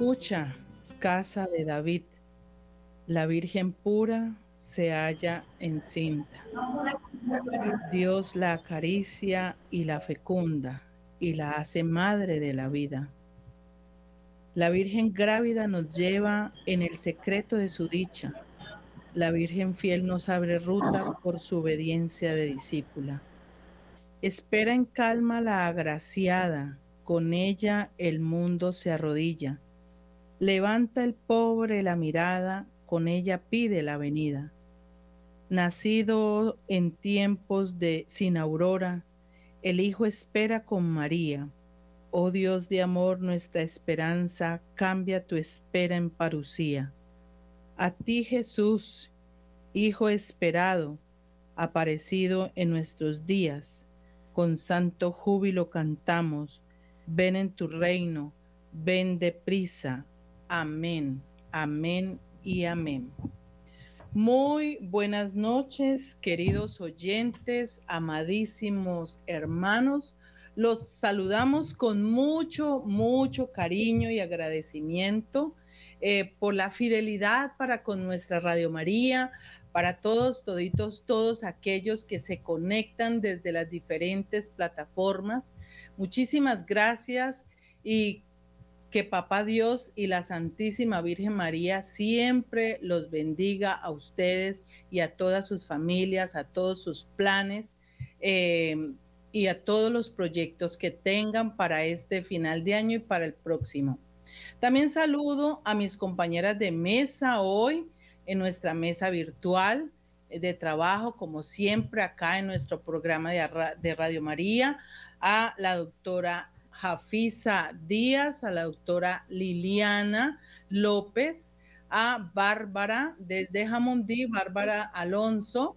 Escucha, casa de David, la Virgen pura se halla encinta. Dios la acaricia y la fecunda y la hace madre de la vida. La Virgen grávida nos lleva en el secreto de su dicha. La Virgen fiel nos abre ruta por su obediencia de discípula. Espera en calma la agraciada, con ella el mundo se arrodilla. Levanta el pobre la mirada, con ella pide la venida. Nacido en tiempos de sin aurora, el Hijo espera con María. Oh Dios de amor, nuestra esperanza, cambia tu espera en parucía. A ti Jesús, Hijo esperado, aparecido en nuestros días, con santo júbilo cantamos, ven en tu reino, ven deprisa. Amén, amén y amén. Muy buenas noches, queridos oyentes, amadísimos hermanos. Los saludamos con mucho, mucho cariño y agradecimiento eh, por la fidelidad para con nuestra Radio María, para todos, toditos, todos aquellos que se conectan desde las diferentes plataformas. Muchísimas gracias y que Papá Dios y la Santísima Virgen María siempre los bendiga a ustedes y a todas sus familias, a todos sus planes eh, y a todos los proyectos que tengan para este final de año y para el próximo. También saludo a mis compañeras de mesa hoy en nuestra mesa virtual de trabajo, como siempre acá en nuestro programa de, Radio María, a la doctora Jafisa Díaz, a la doctora Liliana López, a Bárbara desde Jamondí, Bárbara Alonso.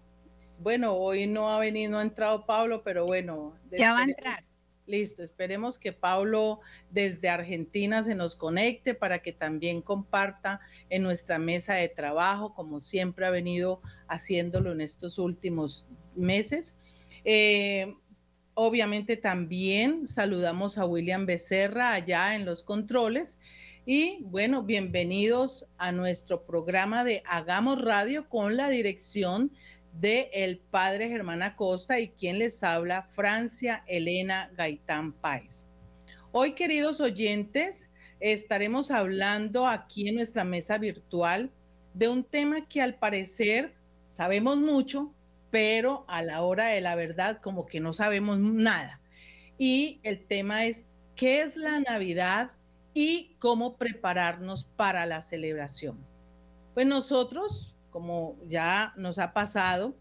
Bueno, hoy no ha venido, no ha entrado Pablo, pero bueno. Ya va a entrar. Listo, esperemos que Paulo desde Argentina se nos conecte para que también comparta en nuestra mesa de trabajo, como siempre ha venido haciéndolo en estos últimos meses. Eh, obviamente también saludamos a William Becerra allá en los controles. Y bueno, bienvenidos a nuestro programa de Hagamos Radio con la dirección de el padre Germán Acosta y quien les habla, Francia Elena Gaitán Páez. Hoy, queridos oyentes, estaremos hablando aquí en nuestra mesa virtual de un tema que al parecer sabemos mucho, pero a la hora de la verdad como que no sabemos nada. Y el tema es qué es la Navidad y cómo prepararnos para la celebración. Pues nosotros como ya nos ha pasado.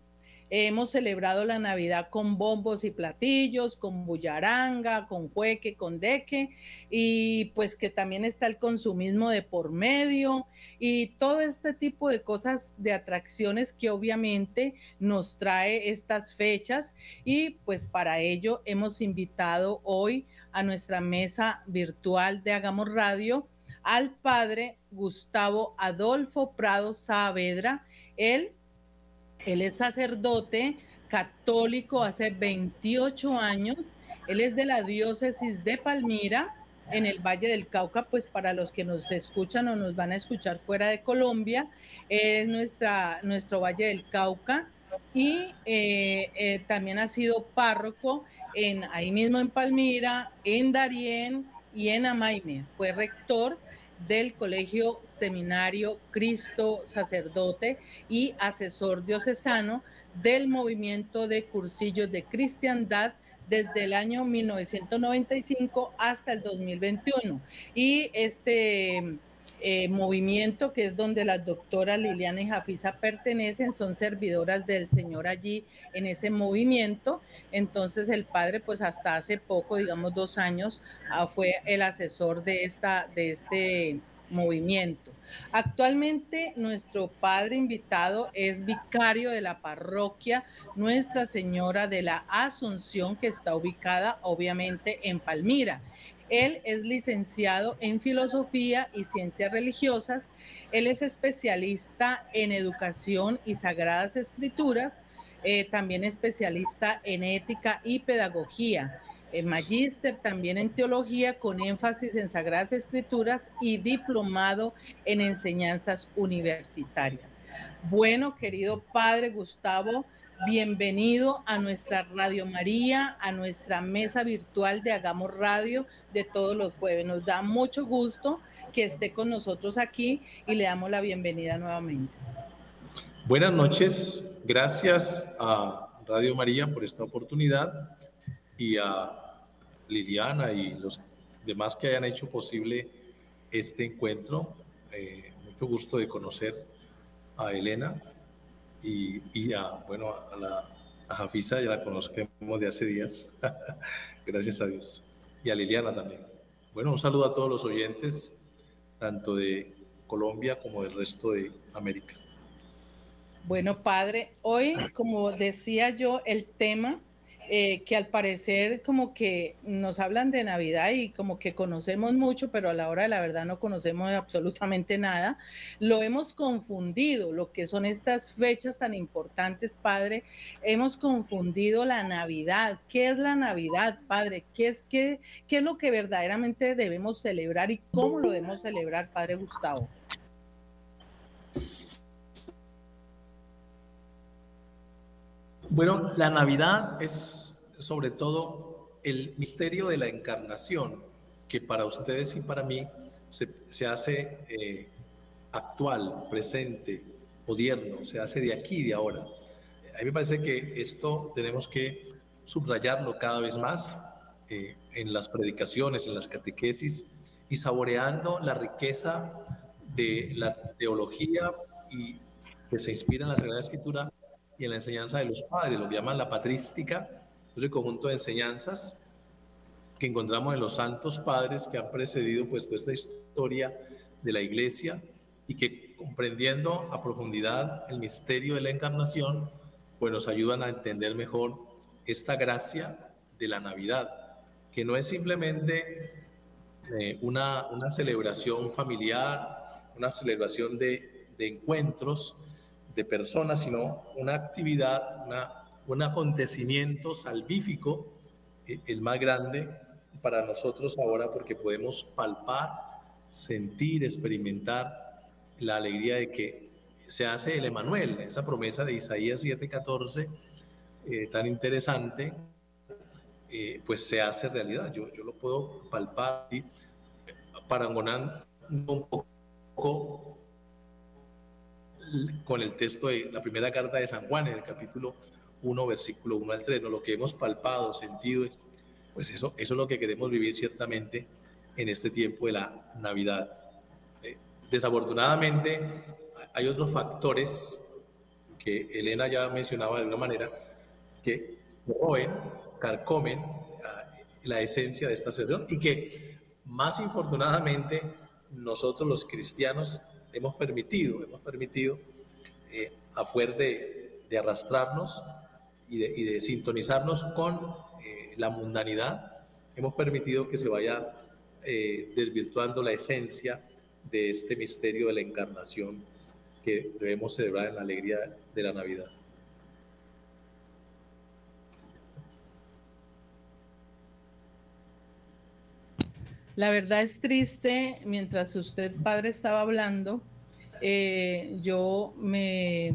Hemos celebrado la Navidad con bombos y platillos, con bullaranga, con jueque, con deque, y pues que también está el consumismo de por medio y todo este tipo de cosas, de atracciones que obviamente nos trae estas fechas. Y pues para ello hemos invitado hoy a nuestra mesa virtual de Hagamos Radio al padre Gustavo Adolfo Prado Saavedra. Él, él es sacerdote católico hace 28 años. Él es de la diócesis de Palmira, en el Valle del Cauca, pues para los que nos escuchan o nos van a escuchar fuera de Colombia, es nuestra, nuestro Valle del Cauca y eh, eh, también ha sido párroco en, ahí mismo en Palmira, en Darién y en Amaime. Fue rector del Colegio Seminario Cristo Sacerdote y asesor diocesano del movimiento de cursillos de cristiandad desde el año 1995 hasta el 2021. Y este eh, movimiento, que es donde la doctora Liliana y Jafisa pertenecen, son servidoras del Señor allí en ese movimiento. Entonces el padre, pues hasta hace poco, digamos dos años, ah, fue el asesor de, esta, de este movimiento. Actualmente nuestro padre invitado es vicario de la parroquia Nuestra Señora de la Asunción, que está ubicada obviamente en Palmira. Él es licenciado en Filosofía y Ciencias Religiosas. Él es especialista en Educación y Sagradas Escrituras, eh, también especialista en Ética y Pedagogía. eh, magíster también en teología con énfasis en Sagradas Escrituras y diplomado en enseñanzas universitarias. Bueno, querido Padre Gustavo, bienvenido a nuestra Radio María, a nuestra mesa virtual de Hagamos Radio de todos los jueves. Nos da mucho gusto que esté con nosotros aquí y le damos la bienvenida nuevamente. Buenas noches, gracias a Radio María por esta oportunidad y a Liliana y los demás que hayan hecho posible este encuentro. Eh, mucho gusto de conocer a Elena y, y a, bueno, a la a Jafisa, ya la conocemos de hace días, gracias a Dios, y a Liliana también. Bueno, un saludo a todos los oyentes, tanto de Colombia como del resto de América. Bueno, padre, hoy, como decía yo, el tema eh, que al parecer como que nos hablan de Navidad y como que conocemos mucho, pero a la hora de la verdad no conocemos absolutamente nada, lo hemos confundido, lo que son estas fechas tan importantes, Padre, hemos confundido la Navidad. ¿Qué es la Navidad, Padre? ¿Qué es, qué, qué es lo que verdaderamente debemos celebrar y cómo lo debemos celebrar, Padre Gustavo? Bueno, la Navidad es sobre todo el misterio de la encarnación, que para ustedes y para mí se, hace eh, actual, presente, odierno, se hace de aquí y de ahora. A mí me parece que esto tenemos que subrayarlo cada vez más eh, en las predicaciones, en las catequesis y saboreando la riqueza de la teología y que se inspira en la Sagrada Escritura y en la enseñanza de los padres, lo que llaman la patrística, es el conjunto de enseñanzas que encontramos en los santos padres que han precedido pues toda esta historia de la iglesia y que comprendiendo a profundidad el misterio de la encarnación, pues nos ayudan a entender mejor esta gracia de la Navidad, que no es simplemente eh, una, una celebración familiar, una celebración de, de encuentros, de personas, sino una actividad, una, un acontecimiento salvífico, eh, el más grande para nosotros ahora porque podemos palpar, sentir, experimentar la alegría de que se hace el Emanuel, esa promesa de Isaías 7:14, eh, tan interesante, eh, pues se hace realidad. Yo, yo lo puedo palpar, y parangonando un poco con el texto de la primera carta de San Juan, en el capítulo 1, versículo 1 al 3, ¿no? lo que hemos palpado, sentido, pues eso, eso es lo que queremos vivir ciertamente en este tiempo de la Navidad. Eh, desafortunadamente, hay otros factores que Elena ya mencionaba de alguna manera, que roben, carcomen ah, la esencia de esta celebración y que más infortunadamente nosotros los cristianos hemos permitido, hemos permitido, eh, a fuer de, arrastrarnos y de, sintonizarnos con eh, la mundanidad, hemos permitido que se vaya eh, desvirtuando la esencia de este misterio de la encarnación que debemos celebrar en la alegría de la Navidad. La verdad es triste, mientras usted, padre, estaba hablando, eh, yo me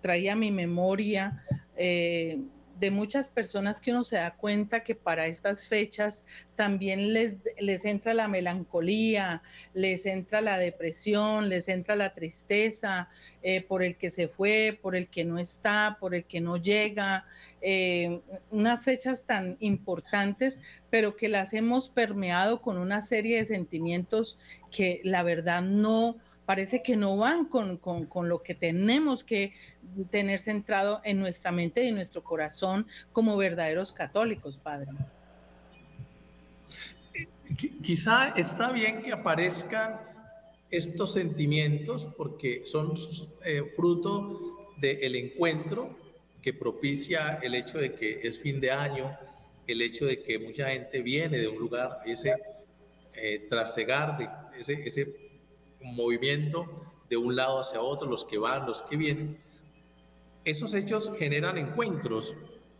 traía mi memoria eh, de muchas personas que uno se da cuenta que para estas fechas también les, les entra la melancolía, les entra la depresión, les entra la tristeza eh, por el que se fue, por el que no está, por el que no llega. Eh, unas fechas tan importantes, pero que las hemos permeado con una serie de sentimientos que la verdad no parece que no van con, lo que tenemos que tener centrado en nuestra mente y en nuestro corazón como verdaderos católicos, Padre. Quizá está bien que aparezcan estos sentimientos porque son eh, fruto del encuentro que propicia el hecho de que es fin de año, el hecho de que mucha gente viene de un lugar, ese eh, trasegar, de ese movimiento de un lado hacia otro, los que van, los que vienen. Esos hechos generan encuentros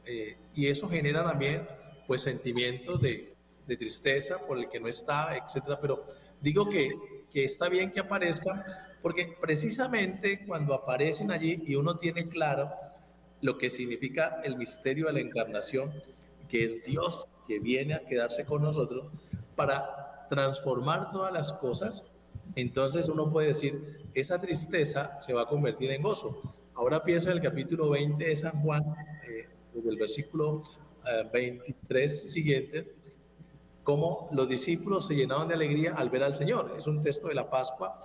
eh, y eso genera también pues sentimientos de, de tristeza por el que no está, etcétera. Pero digo que, que está bien que aparezcan porque precisamente cuando aparecen allí y uno tiene claro lo que significa el misterio de la encarnación, que es Dios que viene a quedarse con nosotros para transformar todas las cosas, entonces uno puede decir, esa tristeza se va a convertir en gozo. Ahora pienso en el capítulo 20 de San Juan, eh, desde el versículo 23 eh, siguiente, cómo los discípulos se llenaban de alegría al ver al Señor. Es un texto de la Pascua,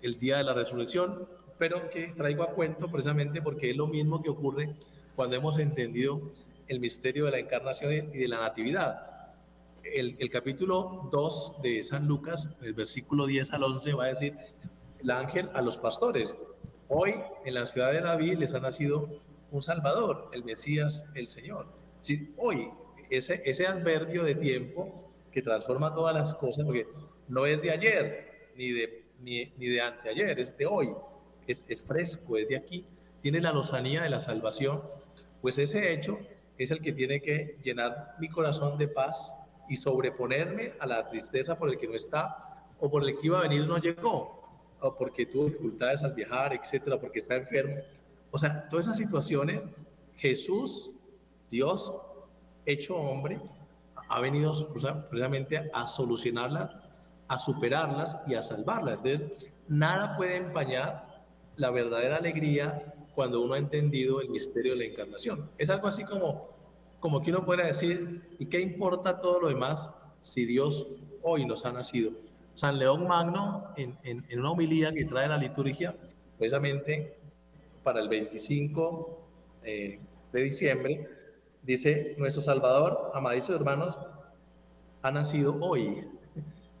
el día de la resurrección, pero que traigo a cuento precisamente porque es lo mismo que ocurre cuando hemos entendido el misterio de la encarnación y de la natividad. El, el, capítulo 2 de San Lucas, el versículo 10 al 11, va a decir el ángel a los pastores, hoy en la ciudad de David les ha nacido un Salvador, el Mesías, el Señor. Sí, hoy, ese, ese adverbio de tiempo que transforma todas las cosas, porque no es de ayer ni de, ni, ni de anteayer, es de hoy, es, es fresco, es de aquí, tiene la lozanía de la salvación, pues ese hecho es el que tiene que llenar mi corazón de paz y sobreponerme a la tristeza por el que no está o por el que iba a venir no llegó, o porque tuvo dificultades al viajar, etcétera, porque está enfermo. O sea, todas esas situaciones, Jesús, Dios hecho hombre, ha venido precisamente a solucionarlas, a superarlas y a salvarlas. Entonces, nada puede empañar la verdadera alegría cuando uno ha entendido el misterio de la encarnación. Es algo así como, como que uno puede decir, ¿y qué importa todo lo demás si Dios hoy nos ha nacido? San León Magno, en, una homilía que trae la liturgia, precisamente para el 25 eh, de diciembre, dice, nuestro Salvador, amadísimos hermanos, ha nacido hoy.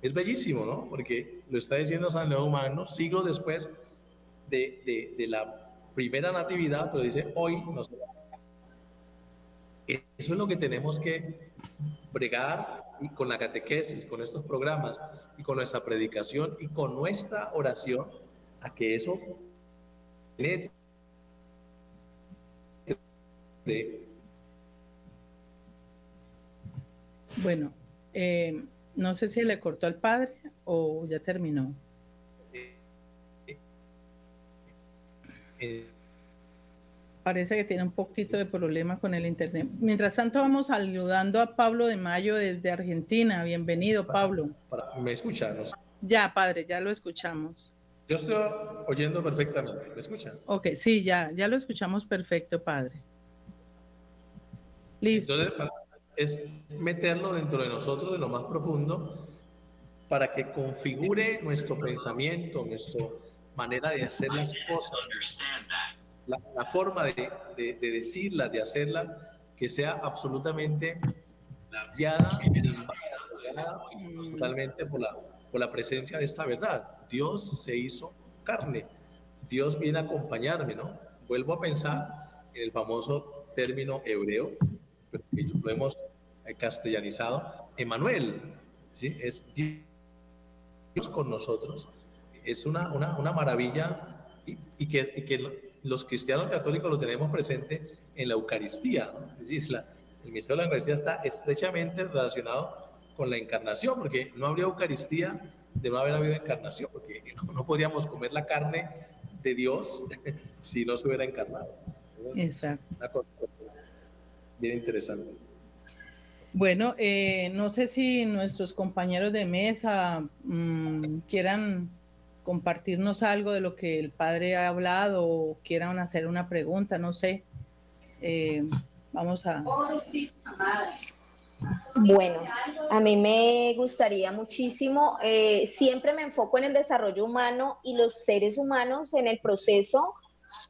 Es bellísimo, ¿no? Porque lo está diciendo San León Magno, siglos después de, la primera natividad, pero dice hoy nos Eso es lo que tenemos que bregar y con la catequesis, con estos programas y con nuestra predicación y con nuestra oración a que eso bueno, eh, no sé si le cortó al padre o ya terminó. Parece que tiene un poquito de problema con el internet. Mientras tanto, vamos saludando a Pablo de Mayo desde Argentina. Bienvenido, Pablo. ¿Me escuchan? Ya, padre, ya lo escuchamos. Yo estoy oyendo perfectamente. ¿Me escuchan? Ok, sí, ya, ya lo escuchamos perfecto, padre. Listo. Entonces, es meterlo dentro de nosotros de lo más profundo para que configure nuestro pensamiento, nuestro manera de hacer las cosas, la, forma de, de, de, decirlas, de hacerlas, que sea absolutamente guiada, totalmente por la, por la presencia de esta verdad. Dios se hizo carne, Dios viene a acompañarme, ¿no? Vuelvo a pensar en el famoso término hebreo, que lo hemos castellanizado, Emanuel, ¿sí? es Dios con nosotros es una, una, una maravilla y, que, que, los cristianos católicos lo tenemos presente en la Eucaristía. Es decir, el misterio de la Eucaristía está estrechamente relacionado con la encarnación, porque no habría Eucaristía de no haber habido encarnación, porque no, podíamos comer la carne de Dios si no se hubiera encarnado. Exacto. Una cosa bien interesante. Bueno, eh, no sé si nuestros compañeros de mesa mmm, quieran compartirnos algo de lo que el padre ha hablado o quieran hacer una pregunta, no sé. Eh, vamos a... Bueno, a mí me gustaría muchísimo, eh, siempre me enfoco en el desarrollo humano y los seres humanos en el proceso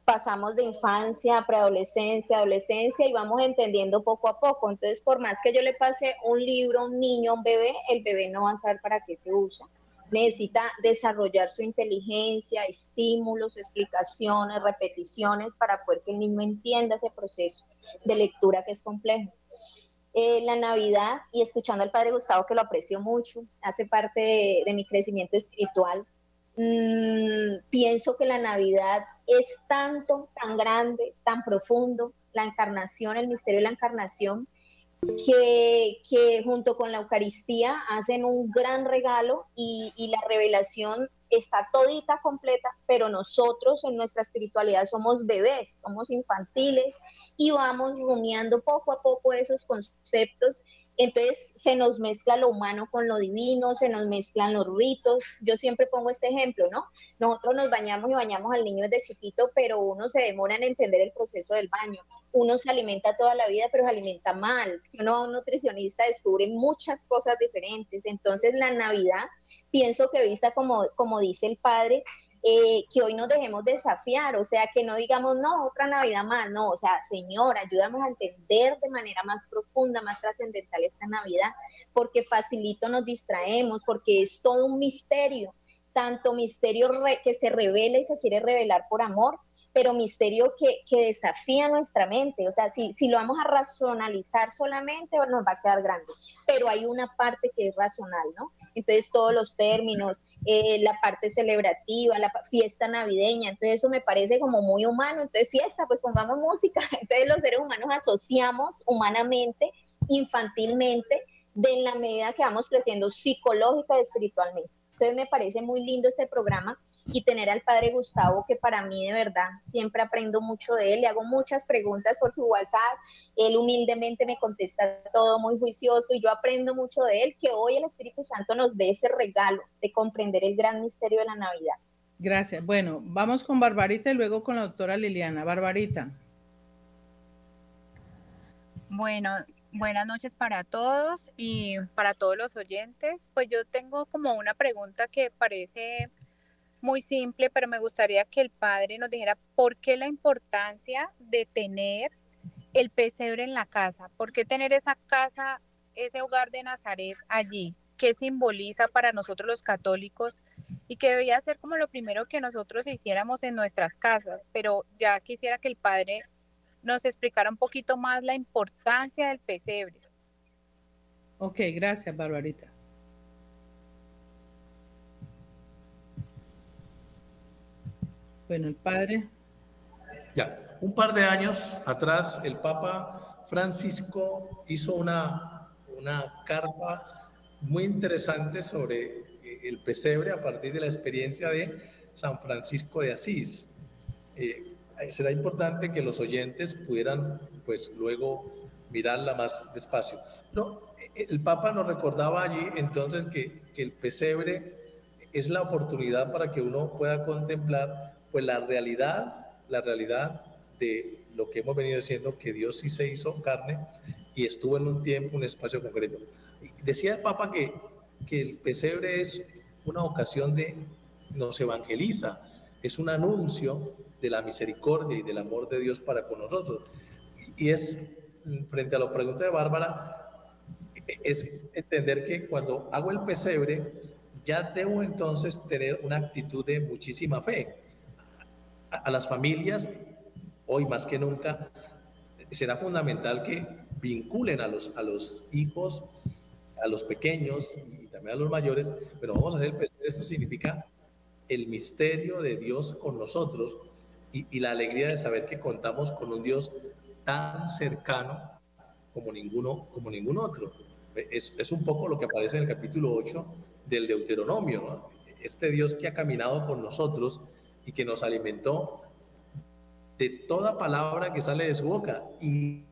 pasamos de infancia, preadolescencia, adolescencia y vamos entendiendo poco a poco. Entonces, por más que yo le pase un libro a un niño, a un bebé, el bebé no va a saber para qué se usa necesita desarrollar su inteligencia, estímulos, explicaciones, repeticiones para poder que el niño entienda ese proceso de lectura que es complejo. Eh, la Navidad, y escuchando al Padre Gustavo, que lo aprecio mucho, hace parte de, mi crecimiento espiritual, mm, pienso que la Navidad es tanto, tan grande, tan profundo, la encarnación, el misterio de la encarnación, que, junto con la Eucaristía hacen un gran regalo y, y, la revelación está todita completa, pero nosotros en nuestra espiritualidad somos bebés, somos infantiles y vamos rumiando poco a poco esos conceptos entonces se nos mezcla lo humano con lo divino, se nos mezclan los ritos. Yo siempre pongo este ejemplo, ¿no? Nosotros nos bañamos y bañamos al niño desde chiquito, pero uno se demora en entender el proceso del baño. Uno se alimenta toda la vida, pero se alimenta mal. Si uno va a un nutricionista descubre muchas cosas diferentes. Entonces la Navidad, pienso que vista como, como dice el padre, eh, que hoy nos dejemos desafiar, o sea, que no digamos, no, otra Navidad más, no, o sea, Señor, ayúdame a entender de manera más profunda, más trascendental esta Navidad, porque facilito nos distraemos, porque es todo un misterio, tanto misterio que se revela y se quiere revelar por amor, pero misterio que, que, desafía nuestra mente. O sea, si, si lo vamos a racionalizar solamente, nos va a quedar grande. Pero hay una parte que es racional, ¿no? Entonces, todos los términos, eh, la parte celebrativa, la fiesta navideña, entonces eso me parece como muy humano. Entonces, fiesta, pues pongamos música. Entonces, los seres humanos asociamos humanamente, infantilmente, de la medida que vamos creciendo psicológica y espiritualmente. Entonces me parece muy lindo este programa y tener al padre Gustavo, que para mí de verdad siempre aprendo mucho de él, le hago muchas preguntas por su WhatsApp, él humildemente me contesta todo muy juicioso y yo aprendo mucho de él, que hoy el Espíritu Santo nos dé ese regalo de comprender el gran misterio de la Navidad. Gracias. Bueno, vamos con Barbarita y luego con la doctora Liliana. Barbarita. Bueno, Buenas noches para todos y para todos los oyentes. Pues yo tengo como una pregunta que parece muy simple, pero me gustaría que el padre nos dijera por qué la importancia de tener el pesebre en la casa, por qué tener esa casa, ese hogar de Nazaret allí, qué simboliza para nosotros los católicos y que debía ser como lo primero que nosotros hiciéramos en nuestras casas, pero ya quisiera que el padre nos explicara un poquito más la importancia del pesebre. Ok, gracias, Barbarita. Bueno, el padre. Ya, un par de años atrás, el Papa Francisco hizo una, una carta muy interesante sobre el pesebre a partir de la experiencia de San Francisco de Asís. Eh, eh, será importante que los oyentes pudieran, pues, luego mirarla más despacio. No, eh, el Papa nos recordaba allí entonces que, que el pesebre es la oportunidad para que uno pueda contemplar, pues, la realidad, la realidad de lo que hemos venido diciendo, que Dios sí se hizo carne y estuvo en un tiempo, un espacio concreto. Decía el Papa que, que el pesebre es una ocasión de, nos evangeliza, es un anuncio de la misericordia y del amor de Dios para con nosotros. Y es, frente a la pregunta de Bárbara, es entender que cuando hago el pesebre, ya debo entonces tener una actitud de muchísima fe. A, las familias, hoy más que nunca, será fundamental que vinculen a los, a los hijos, a los pequeños y también a los mayores, pero vamos a hacer el pesebre, esto significa el misterio de Dios con nosotros y, la alegría de saber que contamos con un Dios tan cercano como ninguno, como ningún otro. Es, es, un poco lo que aparece en el capítulo 8 del Deuteronomio, este Dios que ha caminado con nosotros y que nos alimentó de toda palabra que sale de su boca y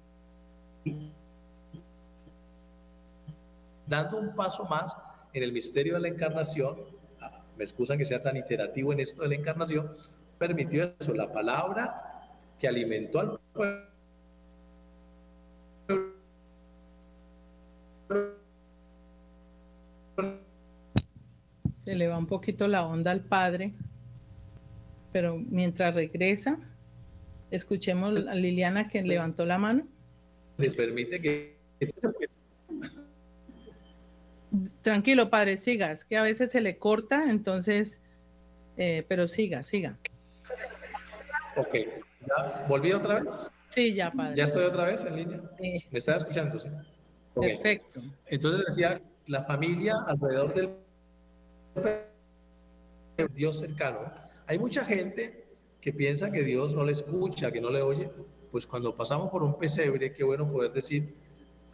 dando un paso más en el misterio de la encarnación, me excusan que sea tan iterativo en esto de la encarnación, permitió eso, la palabra que alimentó al pueblo. Se le va un poquito la onda al padre, pero mientras regresa, escuchemos a Liliana que levantó la mano. Les permite que... Tranquilo, padre, sigas, que a veces se le corta, entonces, eh, pero siga, siga. Ok, ¿ya volví otra vez? Sí, ya, padre. ¿Ya estoy otra vez en línea? ¿Me estaba escuchando? Sí. Perfecto. Entonces decía, la familia alrededor del Dios cercano. Hay mucha gente que piensa que Dios no le escucha, que no le oye. Pues cuando pasamos por un pesebre, qué bueno poder decir,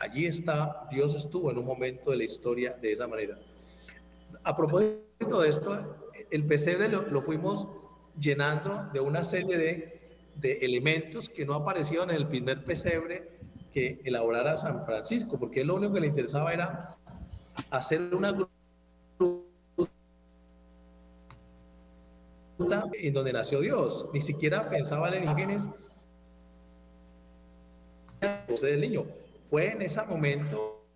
allí está, Dios estuvo en un momento de la historia de esa manera. A propósito de esto, el pesebre lo, fuimos llenando de una serie de, elementos que no aparecieron en el primer pesebre que elaborara San Francisco, porque lo único que le interesaba era hacer una en donde nació Dios. Ni siquiera pensaba en imágenes del niño. Fue en ese momento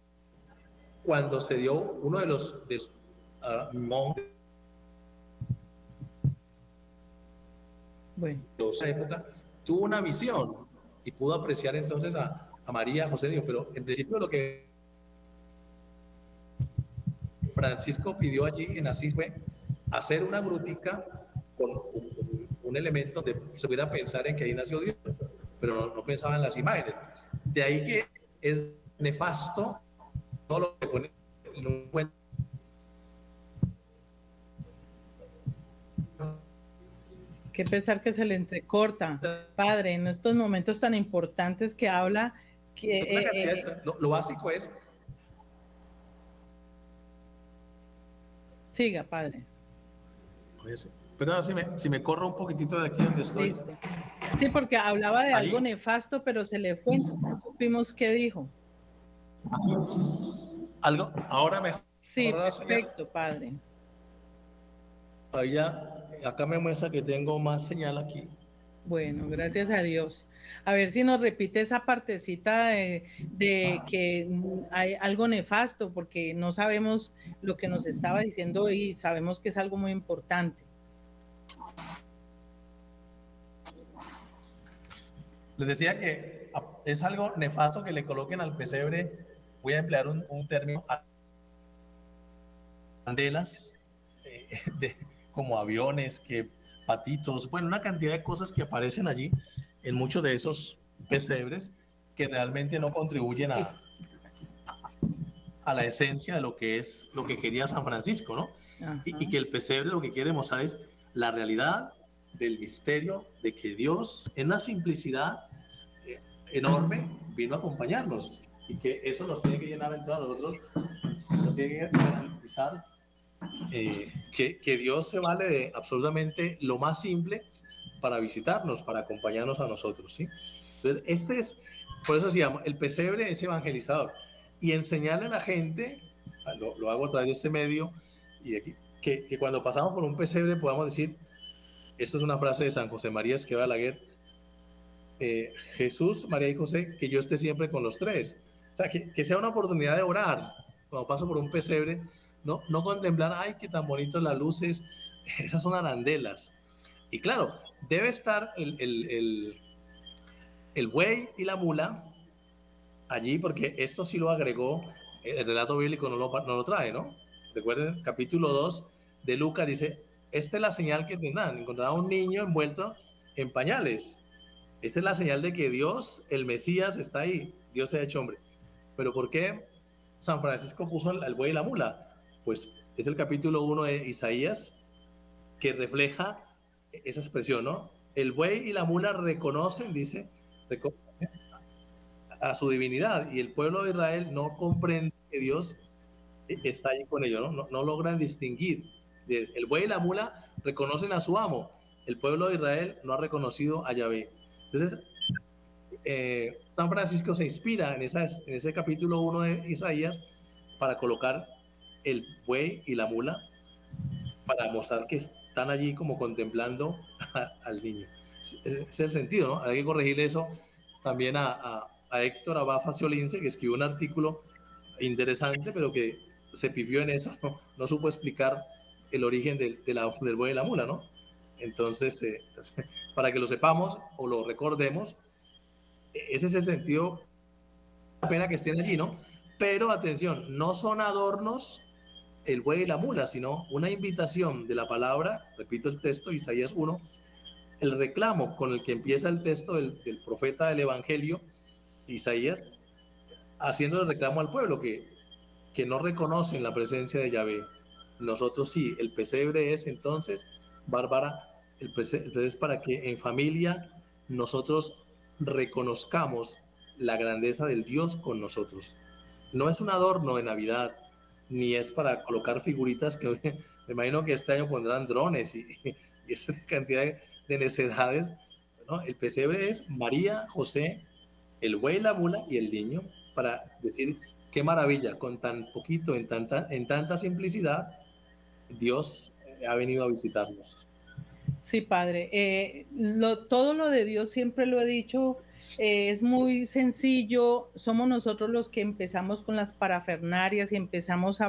cuando se dio uno de los, de ah, bueno. de esa época, tuvo una visión y pudo apreciar entonces a, a María, José Niño, pero en principio lo que Francisco pidió allí en Asís fue hacer una grutica con un, elemento de se pudiera pensar en que ahí nació Dios, pero no, pensaba en las imágenes. De ahí que es nefasto todo lo que pone en un cuento. Qué pensar que se le entrecorta, padre, en estos momentos tan importantes que habla que... Eh, eh, lo, básico es... Siga, padre. Perdón, si me, si me corro un poquitito de aquí donde estoy. Sí, porque hablaba de algo nefasto, pero se le fue. No supimos qué dijo. ¿Algo? Ahora me. Sí, perfecto, padre. Allá, acá me muestra que tengo más señal aquí. Bueno, gracias a Dios. A ver si nos repite esa partecita de, de, que hay algo nefasto, porque no sabemos lo que nos estaba diciendo y sabemos que es algo muy importante. Les decía que es algo nefasto que le coloquen al pesebre, voy a emplear un, término, bandelas eh, de, como aviones, que patitos, bueno, una cantidad de cosas que aparecen allí en muchos de esos pesebres que realmente no contribuyen a, a la esencia de lo que es lo que quería San Francisco, ¿no? Y, y, que el pesebre lo que quiere mostrar es la realidad del misterio de que Dios en la simplicidad eh, enorme vino a acompañarnos y que eso nos tiene que llenar en todos nosotros, nos tiene que garantizar eh, que, que, Dios se vale de absolutamente lo más simple para visitarnos, para acompañarnos a nosotros, ¿sí? Entonces, este es, por eso se llama, el pesebre es evangelizador y enseñarle a la gente, lo, lo hago a través de este medio y aquí, que, que cuando pasamos por un pesebre podamos decir, esta es una frase de San José María Esqueva Balaguer. Eh, Jesús, María y José, que yo esté siempre con los tres. O sea, que, sea una oportunidad de orar cuando paso por un pesebre, no, no contemplar, ay, qué tan bonitas las luces, esas son arandelas. Y claro, debe estar el, el, el, buey y la mula allí, porque esto sí lo agregó, el relato bíblico no lo, no lo trae, ¿no? Recuerden, capítulo 2 de Lucas dice, esta es la señal que tendrán. Encontrarán a un niño envuelto en pañales. Esta es la señal de que Dios, el Mesías, está ahí. Dios se ha hecho hombre. Pero ¿por qué San Francisco puso el buey y la mula? Pues es el capítulo 1 de Isaías que refleja esa expresión, ¿no? El buey y la mula reconocen, dice, a su divinidad y el pueblo de Israel no comprende que Dios está ahí con ellos. No, no logran distinguir el buey y la mula reconocen a su amo. El pueblo de Israel no ha reconocido a Yahvé. Entonces, eh, San Francisco se inspira en, en ese capítulo 1 de Isaías para colocar el buey y la mula para mostrar que están allí como contemplando al niño. Es el sentido, ¿no? Hay que corregirle eso también a, Héctor Abad Faciolince, que escribió un artículo interesante, pero que se pifió en eso, no supo explicar el origen de, del buey y la mula, ¿no? Entonces, eh, para que lo sepamos o lo recordemos, ese es el sentido, la pena que estén allí, ¿no? Pero atención, no son adornos el buey y la mula, sino una invitación de la palabra, repito el texto, Isaías 1, el reclamo con el que empieza el texto del, del profeta del Evangelio, Isaías, haciendo el reclamo al pueblo que, que no reconocen la presencia de Yahvé nosotros sí, el pesebre es entonces, Bárbara, el pesebre es para que en familia nosotros reconozcamos la grandeza del Dios con nosotros. No es un adorno de Navidad, ni es para colocar figuritas que me imagino que este año pondrán drones y, esa cantidad de necedades. ¿no? El pesebre es María, José, el buey, la mula y el niño, para decir qué maravilla, con tan poquito, en tanta, en tanta simplicidad, Dios ha venido a visitarnos. Sí, Padre. Eh, todo lo de Dios siempre lo he dicho, eh, es muy sencillo. Somos nosotros los que empezamos con las parafernarias y empezamos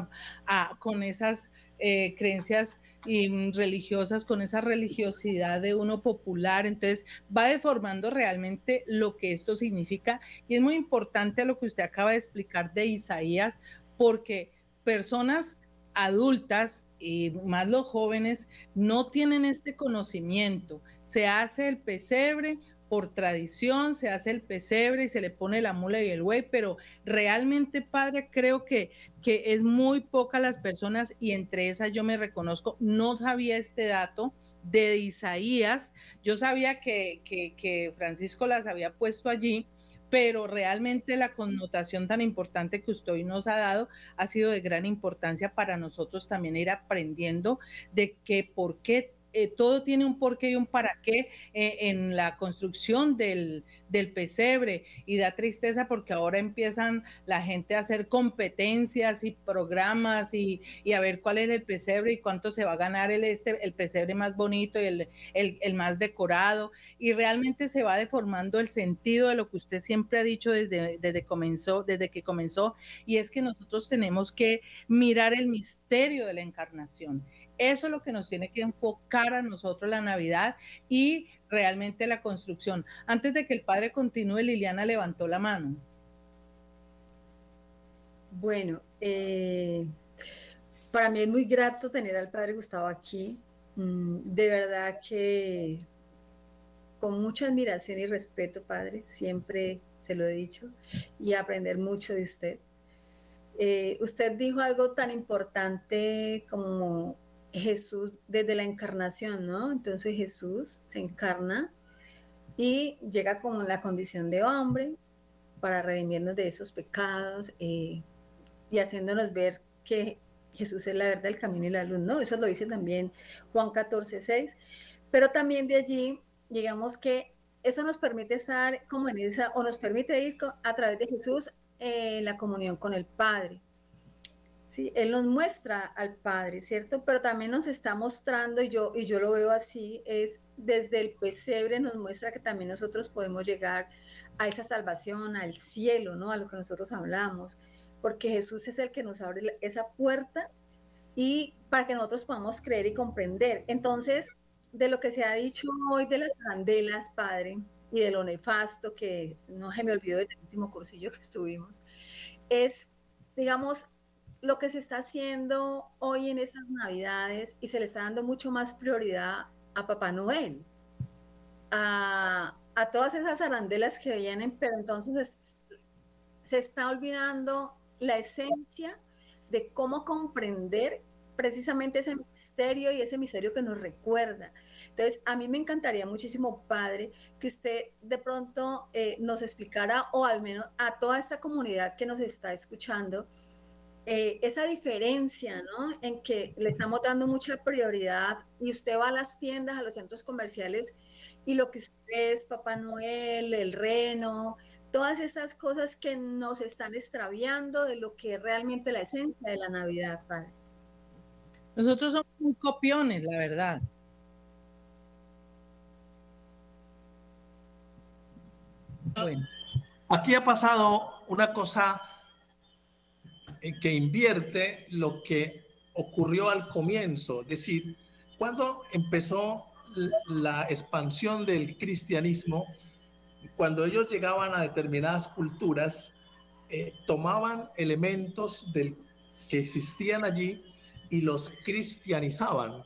con esas eh, creencias religiosas, con esa religiosidad de uno popular. Entonces va deformando realmente lo que esto significa. Y es muy importante lo que usted acaba de explicar de Isaías, porque personas adultas y más los jóvenes no tienen este conocimiento. Se hace el pesebre por tradición, se hace el pesebre y se le pone la mula y el buey, pero realmente, padre, creo que, que es muy poca las personas y entre esas yo me reconozco, no sabía este dato de Isaías, yo sabía que, que Francisco las había puesto allí, pero realmente la connotación tan importante que usted hoy nos ha dado ha sido de gran importancia para nosotros también ir aprendiendo de que por qué eh, todo tiene un porqué y un para qué eh, en la construcción del, del, pesebre. Y da tristeza porque ahora empiezan la gente a hacer competencias y programas y, y, a ver cuál es el pesebre y cuánto se va a ganar el, este, el pesebre más bonito y el, el, el más decorado. Y realmente se va deformando el sentido de lo que usted siempre ha dicho desde, desde, comenzó, desde que comenzó y es que nosotros tenemos que mirar el misterio de la encarnación eso es lo que nos tiene que enfocar a nosotros la Navidad y realmente la construcción. Antes de que el padre continúe, Liliana levantó la mano. Bueno, eh, para mí es muy grato tener al padre Gustavo aquí. Mm, de verdad que con mucha admiración y respeto, padre, siempre se lo he dicho, y aprender mucho de usted. Eh, usted dijo algo tan importante como Jesús desde la encarnación, ¿no? Entonces Jesús se encarna y llega con la condición de hombre para redimirnos de esos pecados eh, y haciéndonos ver que Jesús es la verdad, el camino y la luz, ¿no? Eso lo dice también Juan 14, 6. Pero también de allí, digamos que eso nos permite estar como en esa, o nos permite ir a través de Jesús en la comunión con el Padre. Sí, Él nos muestra al Padre, ¿cierto? Pero también nos está mostrando, y yo, y yo lo veo así, es desde el pesebre nos muestra que también nosotros podemos llegar a esa salvación, al cielo, ¿no? A lo que nosotros hablamos, porque Jesús es el que nos abre esa puerta y para que nosotros podamos creer y comprender. Entonces, de lo que se ha dicho hoy de las candelas, Padre, y de lo nefasto que no se me olvidó del último cursillo que estuvimos, es, digamos, lo que se está haciendo hoy en estas navidades y se le está dando mucho más prioridad a Papá Noel, a, todas esas arandelas que vienen, pero entonces se está olvidando la esencia de cómo comprender precisamente ese misterio y ese misterio que nos recuerda. Entonces, a mí me encantaría muchísimo, padre, que usted de pronto eh, nos explicara, o al menos a toda esta comunidad que nos está escuchando, eh, esa diferencia, ¿no? En que le estamos dando mucha prioridad y usted va a las tiendas, a los centros comerciales y lo que usted es, Papá Noel, el reno, todas esas cosas que nos están extraviando de lo que es realmente la esencia de la Navidad, Padre. Nosotros somos muy copiones, la verdad. Bueno. Aquí ha pasado una cosa que invierte lo que ocurrió al comienzo, es decir, cuando empezó la expansión del cristianismo, cuando ellos llegaban a determinadas culturas, eh, tomaban elementos del, que existían allí y los cristianizaban.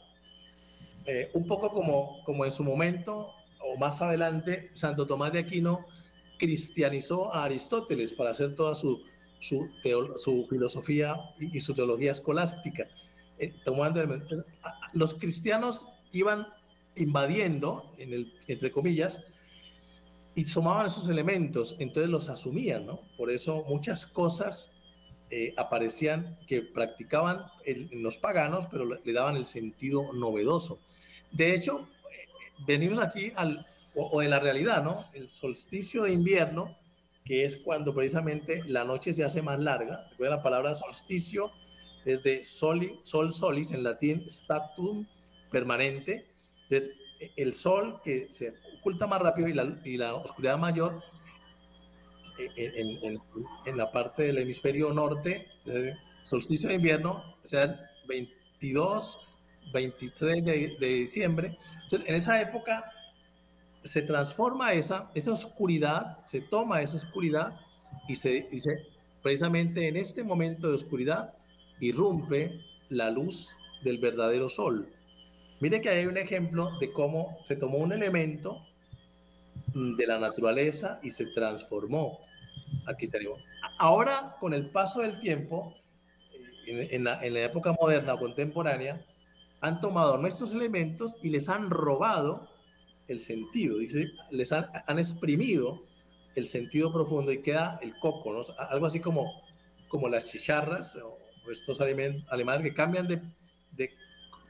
Eh, un poco como, como en su momento o más adelante, Santo Tomás de Aquino cristianizó a Aristóteles para hacer toda su, su, su filosofía y, su teología escolástica. Eh, tomando los cristianos iban invadiendo, en el, entre comillas, y tomaban esos elementos, entonces los asumían, ¿no? Por eso muchas cosas eh, aparecían que practicaban en los paganos, pero le, daban el sentido novedoso. De hecho, venimos aquí al, o, de la realidad, ¿no? El solsticio de invierno, que es cuando precisamente la noche se hace más larga. Recuerda la palabra solsticio, es de soli, sol solis, en latín statum permanente. Entonces, el sol que se oculta más rápido y la, y la oscuridad mayor en, en, en, la parte del hemisferio norte, solsticio de invierno, o sea, 22, 23 de, de, diciembre. Entonces, en esa época se transforma esa, esa oscuridad, se toma esa oscuridad y se dice, precisamente en este momento de oscuridad, irrumpe la luz del verdadero sol. Mire que hay un ejemplo de cómo se tomó un elemento mm, de la naturaleza y se transformó. Aquí estaría. Ahora, con el paso del tiempo, eh, en, la, en la época moderna o contemporánea, han tomado nuestros elementos y les han robado el sentido. Dice, les han, han exprimido el sentido profundo y queda el coco, ¿no? algo así como, como las chicharras o estos animales que cambian de, de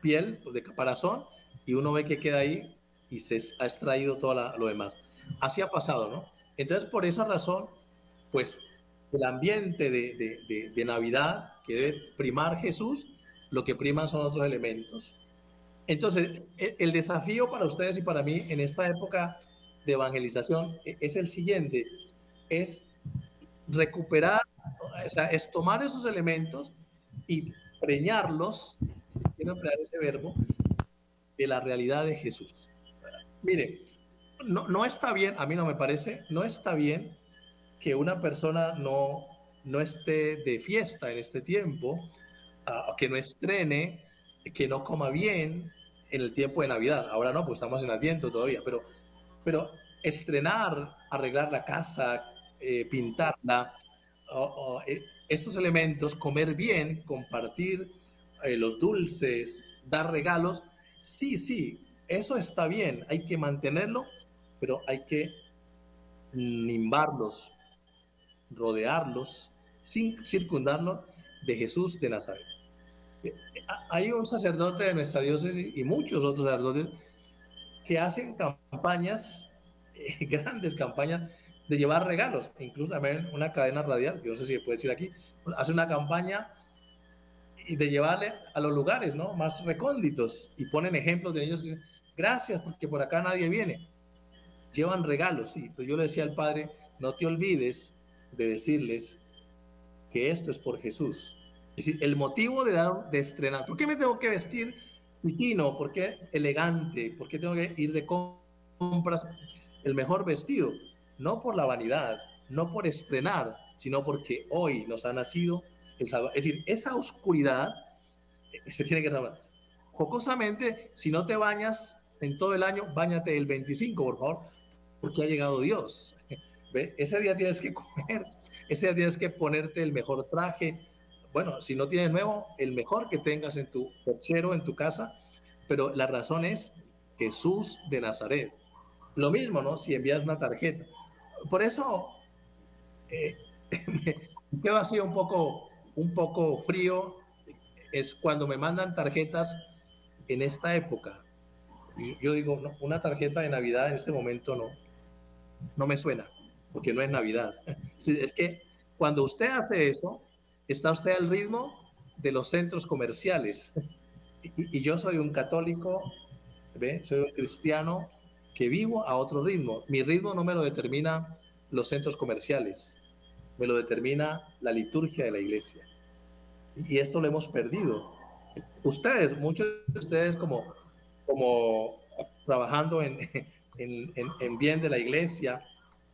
piel, pues, de caparazón, y uno ve que queda ahí y se ha extraído todo lo demás. Así ha pasado, ¿no? Entonces, por esa razón, pues el ambiente de, de, Navidad que debe primar Jesús, lo que priman son otros elementos. Entonces, el, el, desafío para ustedes y para mí en esta época de evangelización e, es el siguiente, es recuperar, o sea, es tomar esos elementos y preñarlos quiero emplear ese verbo, de la realidad de Jesús. Mire, no, no está bien, a mí no me parece, no está bien que una persona no, no esté de fiesta en este tiempo, uh, que no estrene, que no coma bien en el tiempo de Navidad. Ahora no, pues estamos en Adviento todavía, pero, pero estrenar, arreglar la casa, eh, pintarla, eh, estos elementos, comer bien, compartir eh, los dulces, dar regalos, sí, sí, eso está bien, hay que mantenerlo, pero hay que nimbarlos, rodearlos, sin circundarlos de Jesús de Nazaret. Hay un sacerdote de nuestra diócesis y muchos otros sacerdotes que hacen campañas, eh, grandes campañas de llevar regalos, incluso también una cadena radial, que no sé si puede decir aquí, hace una campaña y de llevarle a los lugares ¿no? más recónditos y ponen ejemplos de niños que dicen, gracias porque por acá nadie viene. Llevan regalos, sí, yo le decía al padre, no te olvides de decirles que esto es por Jesús. Es decir, el motivo de, dar, de estrenar, ¿por qué me tengo que vestir pitino? ¿Por qué elegante? ¿Por qué tengo que ir de compras el mejor vestido? No por la vanidad, no por estrenar, sino porque hoy nos ha nacido es decir, esa oscuridad eh, se tiene que salvar. Jocosamente, si no te bañas en todo el año, bañate el 25, por favor, porque ha llegado Dios. ¿Ve? Ese día tienes que comer, ese día tienes que ponerte el mejor traje. Bueno, si no tienes nuevo, el mejor que tengas en tu cochero, en tu casa, pero la razón es Jesús de Nazaret. Lo mismo, ¿no? Si envías una tarjeta. Por eso eh, me quedo así un poco un poco frío es cuando me mandan tarjetas en esta época. Yo, digo, una tarjeta de Navidad en este momento no, no me suena, porque no es Navidad. Es que cuando usted hace eso, está usted al ritmo de los centros comerciales. Y, yo soy un católico, ¿ve? soy un cristiano que vivo a otro ritmo. Mi ritmo no me lo determina los centros comerciales me lo determina la liturgia de la iglesia. Y esto lo hemos perdido. Ustedes, muchos de ustedes como, como trabajando en, en, en, bien de la iglesia,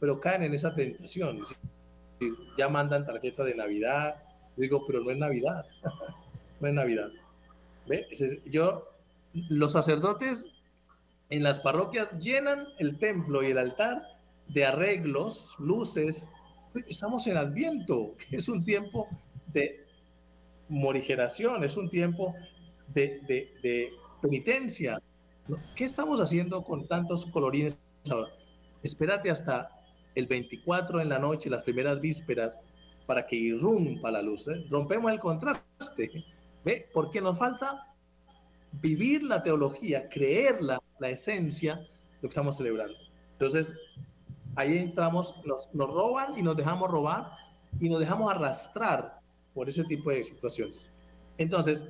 pero caen en esa tentación. Ya mandan tarjeta de Navidad. Digo, pero no es Navidad. no es Navidad. ¿Ve? Yo, los sacerdotes en las parroquias llenan el templo y el altar de arreglos, luces, estamos en Adviento, que es un tiempo de morigeración, es un tiempo de, penitencia. ¿Qué estamos haciendo con tantos colorines ahora? espérate hasta el 24 en la noche, las primeras vísperas, para que irrumpa la luz. ¿eh? Rompemos el contraste. ¿Ve? Porque nos falta vivir la teología, creerla, la esencia de lo que estamos celebrando. Entonces, ahí entramos, nos, nos roban y nos dejamos robar y nos dejamos arrastrar por ese tipo de situaciones. Entonces,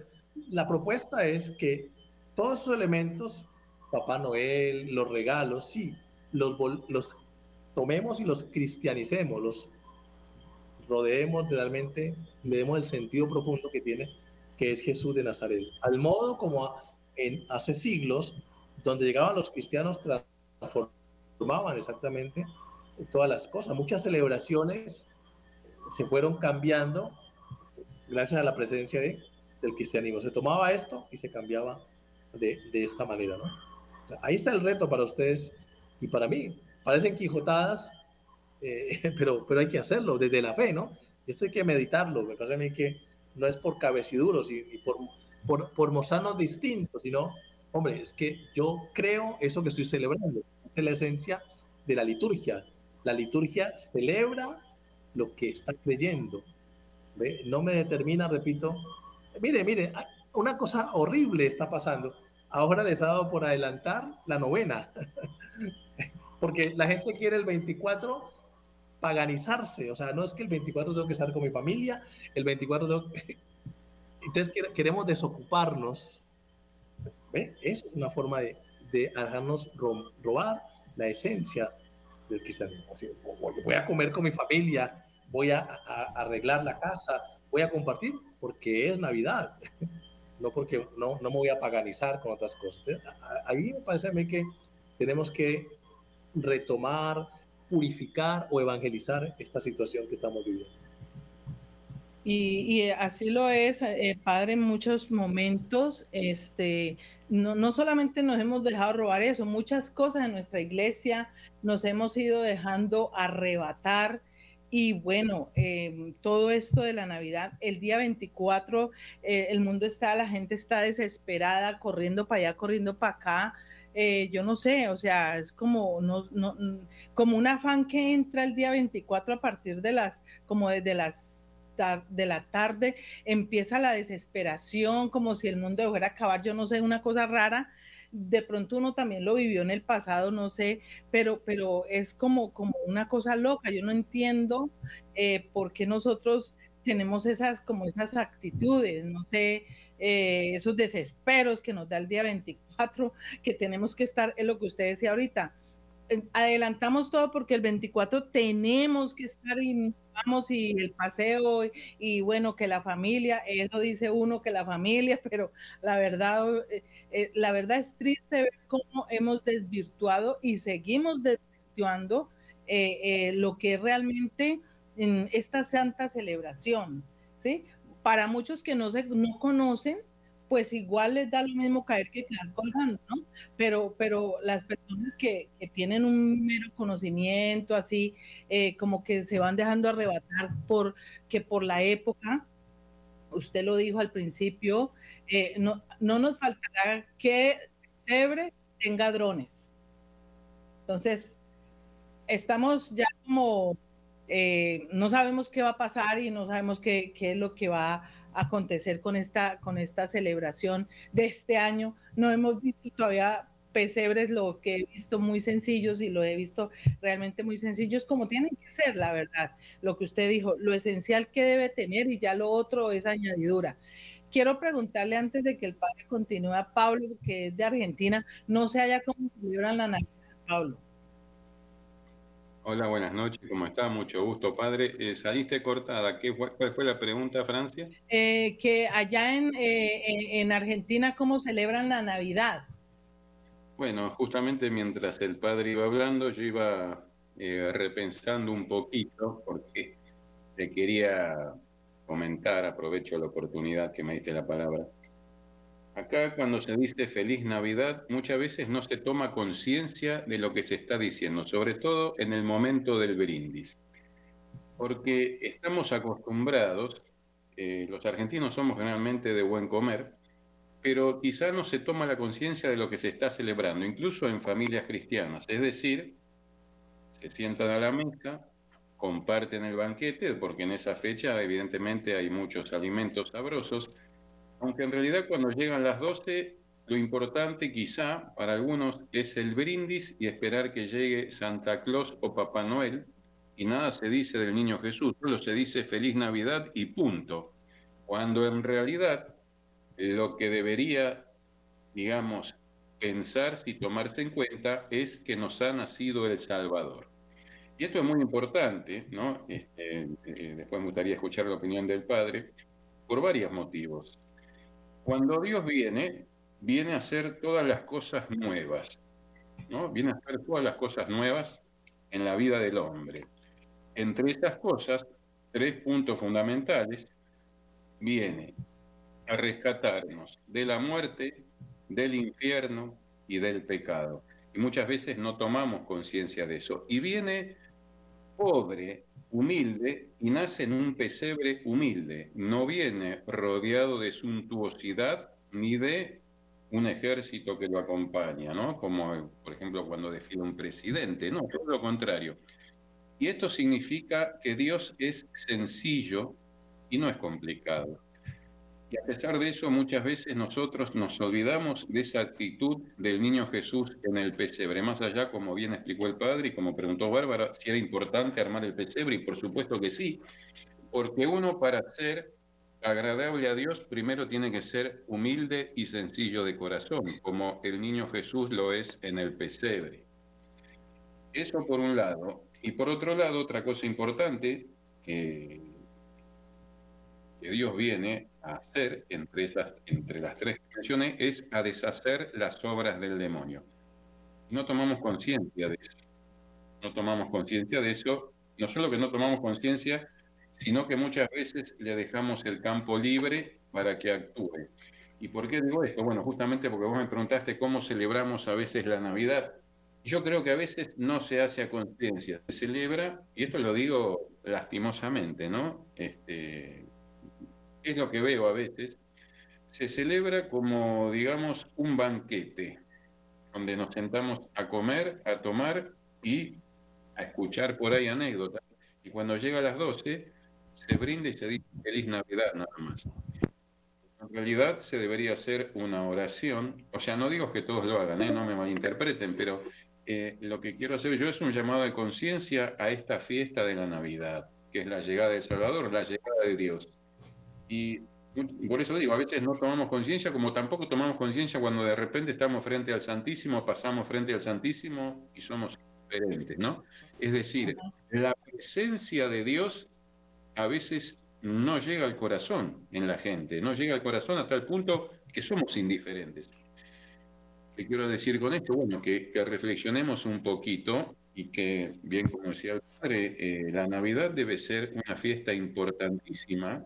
la propuesta es que todos esos elementos, Papá Noel, los regalos, sí, los, los tomemos y los cristianicemos, los rodeemos realmente, le demos el sentido profundo que tiene, que es Jesús de Nazaret. Al modo como en, hace siglos, donde llegaban los cristianos, transformaban exactamente todas las cosas. Muchas celebraciones se fueron cambiando gracias a la presencia de, del cristianismo. Se tomaba esto y se cambiaba de, de esta manera, ¿no? ahí está el reto para ustedes y para mí. Parecen quijotadas, eh, pero, pero hay que hacerlo desde la fe, ¿no? Esto hay que meditarlo. Me parece a mí que no es por cabeciduros y, y por, por, por mozarnos distintos, sino, hombre, es que yo creo eso que estoy celebrando. Esta es la esencia de la liturgia. La liturgia celebra lo que está creyendo. ¿Ve? No me determina, repito. Mire, mire, una cosa horrible está pasando. Ahora les ha dado por adelantar la novena. Porque la gente quiere el 24 paganizarse. O sea, no es que el 24 tengo que estar con mi familia, el 24 tengo que... Entonces queremos desocuparnos. ¿Ve? Eso es una forma de, de dejarnos robar la esencia del cristianismo. Así, voy a comer con mi familia, voy a, a, arreglar la casa, voy a compartir porque es Navidad, no porque no, no me voy a paganizar con otras cosas. Ahí me parece a mí que tenemos que retomar, purificar o evangelizar esta situación que estamos viviendo. Y, así lo es, eh, Padre, en muchos momentos, este, no, no, solamente nos hemos dejado robar eso, muchas cosas en nuestra iglesia nos hemos ido dejando arrebatar. Y bueno, eh, todo esto de la Navidad, el día 24, eh, el mundo está, la gente está desesperada, corriendo para allá, corriendo para acá, eh, yo no sé, o sea, es como, no, no, como un afán que entra el día 24 a partir de las, como desde las de la tarde, empieza la desesperación, como si el mundo fuera a acabar, yo no sé, una cosa rara. De pronto uno también lo vivió en el pasado, no sé, pero, pero es como, como una cosa loca. Yo no entiendo eh, por qué nosotros tenemos esas, como esas actitudes, no sé, eh, esos desesperos que nos da el día 24, que tenemos que estar, en lo que usted decía ahorita, adelantamos todo porque el 24 tenemos que estar y vamos y el paseo y, bueno que la familia eso dice uno que la familia pero la verdad eh, eh, la verdad es triste ver cómo hemos desvirtuado y seguimos desvirtuando lo que es realmente en esta santa celebración sí para muchos que no, se, no conocen, pues igual les da lo mismo caer que quedar colgando, ¿no? Pero, pero las personas que, que tienen un mero conocimiento, así, eh, como que se van dejando arrebatar por, que por la época, usted lo dijo al principio, eh, no, no nos faltará que Cebre tenga drones. Entonces, estamos ya como eh, no sabemos qué va a pasar y no sabemos qué, qué, es lo que va a acontecer con esta, con esta celebración de este año. No hemos visto todavía pesebres, lo que he visto muy sencillos y lo he visto realmente muy sencillos como tienen que ser, la verdad. Lo que usted dijo, lo esencial que debe tener y ya lo otro es añadidura. Quiero preguntarle antes de que el padre continúe a Pablo, que es de Argentina, no se haya cómo celebran la Navidad, Pablo. Hola, buenas noches, ¿cómo está? Mucho gusto, padre. Eh, saliste cortada, ¿Qué fue, ¿cuál fue la pregunta, Francia? Eh, que allá en, eh, en Argentina, ¿cómo celebran la Navidad? Bueno, justamente mientras el padre iba hablando, yo iba repensando un poquito, porque te quería comentar, aprovecho la oportunidad que me diste la palabra, Acá cuando se dice feliz Navidad, muchas veces no se toma conciencia de lo que se está diciendo, sobre todo en el momento del brindis. Porque estamos acostumbrados, eh, los argentinos somos generalmente de buen comer, pero quizá no se toma la conciencia de lo que se está celebrando, incluso en familias cristianas. Es decir, se sientan a la mesa, comparten el banquete, porque en esa fecha evidentemente hay muchos alimentos sabrosos, aunque en realidad cuando llegan las 12, lo importante quizá para algunos es el brindis y esperar que llegue Santa Claus o Papá Noel, y nada se dice del niño Jesús, solo se dice feliz Navidad y punto, cuando en realidad lo que debería, digamos, pensarse y tomarse en cuenta es que nos ha nacido el Salvador. Y esto es muy importante, ¿no? Este, eh, después me gustaría escuchar la opinión del Padre, por varios motivos. Cuando Dios viene, viene a hacer todas las cosas nuevas, ¿no? Viene a hacer todas las cosas nuevas en la vida del hombre. Entre estas cosas, tres puntos fundamentales, viene a rescatarnos de la muerte, del infierno y del pecado. Y muchas veces no tomamos conciencia de eso. Y viene pobre, humilde, y nace en un pesebre humilde. No viene rodeado de suntuosidad ni de un ejército que lo acompaña, ¿no? Como, por ejemplo, cuando desfila un presidente. No, todo lo contrario. Y esto significa que Dios es sencillo y no es complicado. Y a pesar de eso, muchas veces nosotros nos olvidamos de esa actitud del niño Jesús en el pesebre. Más allá, como bien explicó el padre y como preguntó Bárbara, si era importante armar el pesebre, y por supuesto que sí, porque uno para ser agradable a Dios primero tiene que ser humilde y sencillo de corazón, como el niño Jesús lo es en el pesebre. Eso por un lado. Y por otro lado, otra cosa importante que, que Dios viene hacer entre, esas, entre las tres dimensiones es a deshacer las obras del demonio. No tomamos conciencia de eso. No tomamos conciencia de eso. No solo que no tomamos conciencia, sino que muchas veces le dejamos el campo libre para que actúe. ¿Y por qué digo esto? Bueno, justamente porque vos me preguntaste cómo celebramos a veces la Navidad. Yo creo que a veces no se hace a conciencia, se celebra, y esto lo digo lastimosamente, ¿no? Este, es lo que veo a veces, se celebra como, digamos, un banquete, donde nos sentamos a comer, a tomar y a escuchar por ahí anécdotas. Y cuando llega a las 12, se brinda y se dice feliz Navidad nada más. En realidad se debería hacer una oración, o sea, no digo que todos lo hagan, ¿eh? no me malinterpreten, pero eh, lo que quiero hacer yo es un llamado de conciencia a esta fiesta de la Navidad, que es la llegada del Salvador, la llegada de Dios. Y por eso digo, a veces no tomamos conciencia, como tampoco tomamos conciencia cuando de repente estamos frente al Santísimo, pasamos frente al Santísimo y somos diferentes, ¿no? Es decir, la presencia de Dios a veces no llega al corazón en la gente, no llega al corazón hasta el punto que somos indiferentes. ¿Qué quiero decir con esto? Bueno, que, reflexionemos un poquito y que, bien como decía el padre, eh, la Navidad debe ser una fiesta importantísima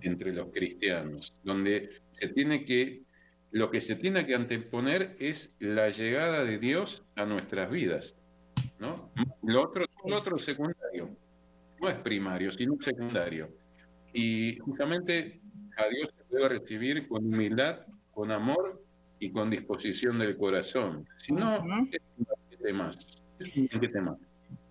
entre los cristianos, donde se tiene que, lo que se tiene que anteponer es la llegada de Dios a nuestras vidas. ¿no? Lo otro, lo otro secundario, no es primario, sino secundario. Y justamente a Dios se debe recibir con humildad, con amor y con disposición del corazón. Si no, es un más. Es un más.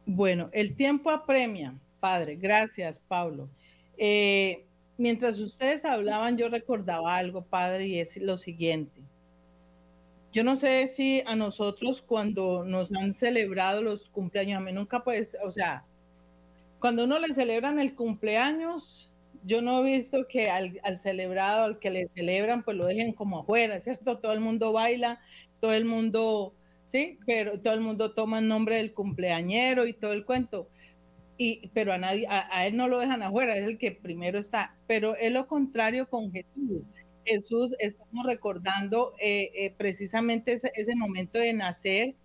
Bueno, el tiempo apremia, Padre. Gracias, Pablo. Eh, mientras ustedes hablaban, yo recordaba algo, padre, y es lo siguiente. Yo no sé si a nosotros cuando nos han celebrado los cumpleaños, a mí nunca pues, o sea, cuando uno le celebran el cumpleaños, yo no he visto que al, celebrado, al que le celebran, pues lo dejen como afuera, ¿cierto? Todo el mundo baila, todo el mundo, sí, pero todo el mundo toma el nombre del cumpleañero y todo el cuento y, pero a, nadie, a, él no lo dejan afuera, es el que primero está. Pero es lo contrario con Jesús. Jesús, estamos recordando eh, eh, precisamente ese, ese, momento de nacer,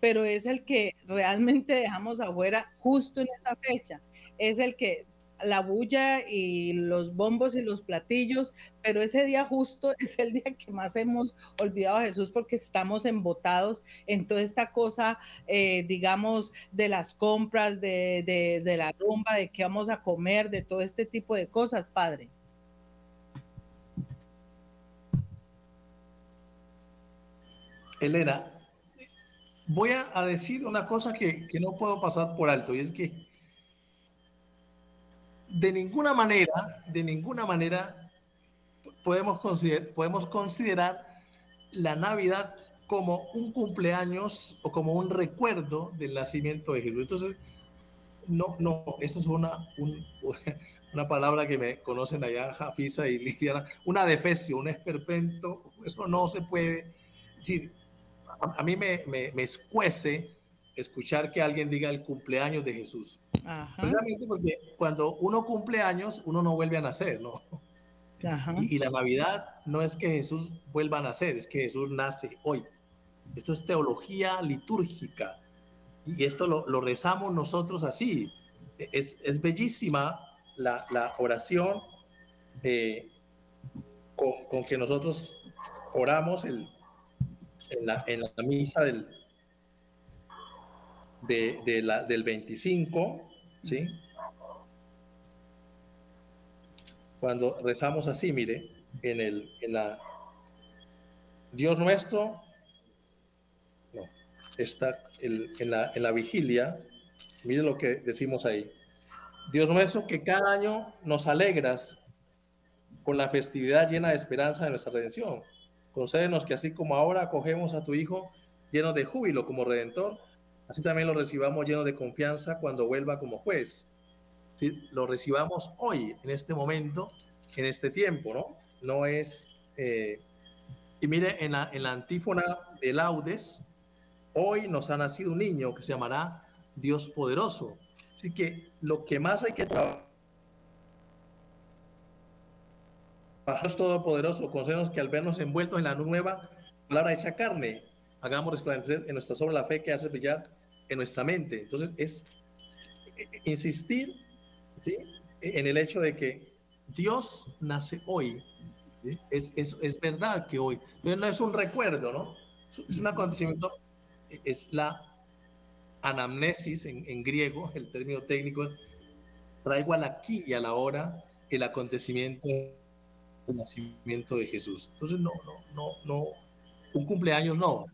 pero es el que realmente dejamos afuera justo en esa fecha. Es el que la bulla y los bombos y los platillos, pero ese día justo es el día que más hemos olvidado a Jesús porque estamos embotados en toda esta cosa, eh, digamos, de las compras, de, de la rumba, de qué vamos a comer, de todo este tipo de cosas, Padre. Elena, voy a, decir una cosa que, que, no puedo pasar por alto y es que de ninguna manera, de ninguna manera podemos considerar, podemos considerar la Navidad como un cumpleaños o como un recuerdo del nacimiento de Jesús. Entonces, no, no, esto es una, una palabra que me conocen allá, Jafisa y Liliana, una defesio, un esperpento, eso no se puede decir. A, mí me, me, me, escuece escuchar que alguien diga el cumpleaños de Jesús. Precisamente porque cuando uno cumple años, uno no vuelve a nacer, ¿no? Y, y, la Navidad no es que Jesús vuelva a nacer, es que Jesús nace hoy. Esto es teología litúrgica y esto lo, rezamos nosotros así. Es, bellísima la, oración eh, con, que nosotros oramos en, la, misa del, de, la, del 25, ¿sí? Cuando rezamos así, mire, en, el, en la Dios nuestro está en, la, en la vigilia, mire lo que decimos ahí. Dios nuestro, que cada año nos alegras con la festividad llena de esperanza de nuestra redención. Concédenos que así como ahora acogemos a tu Hijo lleno de júbilo como redentor, así también lo recibamos lleno de confianza cuando vuelva como juez. Lo recibamos hoy, en este momento, en este tiempo, ¿no? No es... Eh, y mire, en la, en la antífona de laudes, Hoy nos ha nacido un niño que se llamará Dios poderoso. Así que lo que más hay que trabajar Dios Todopoderoso, concédenos que al vernos envueltos en la nueva palabra hecha carne, hagamos resplandecer en nuestra sobre la fe que hace brillar en nuestra mente. Entonces es insistir ¿sí? en el hecho de que Dios nace hoy. Es, es, es, verdad que hoy. no es un recuerdo, ¿no? Es un acontecimiento es la anamnesis en, griego, el término técnico, traigo al aquí y a la hora el acontecimiento del nacimiento de Jesús. Entonces, no, no, no, no, un cumpleaños no.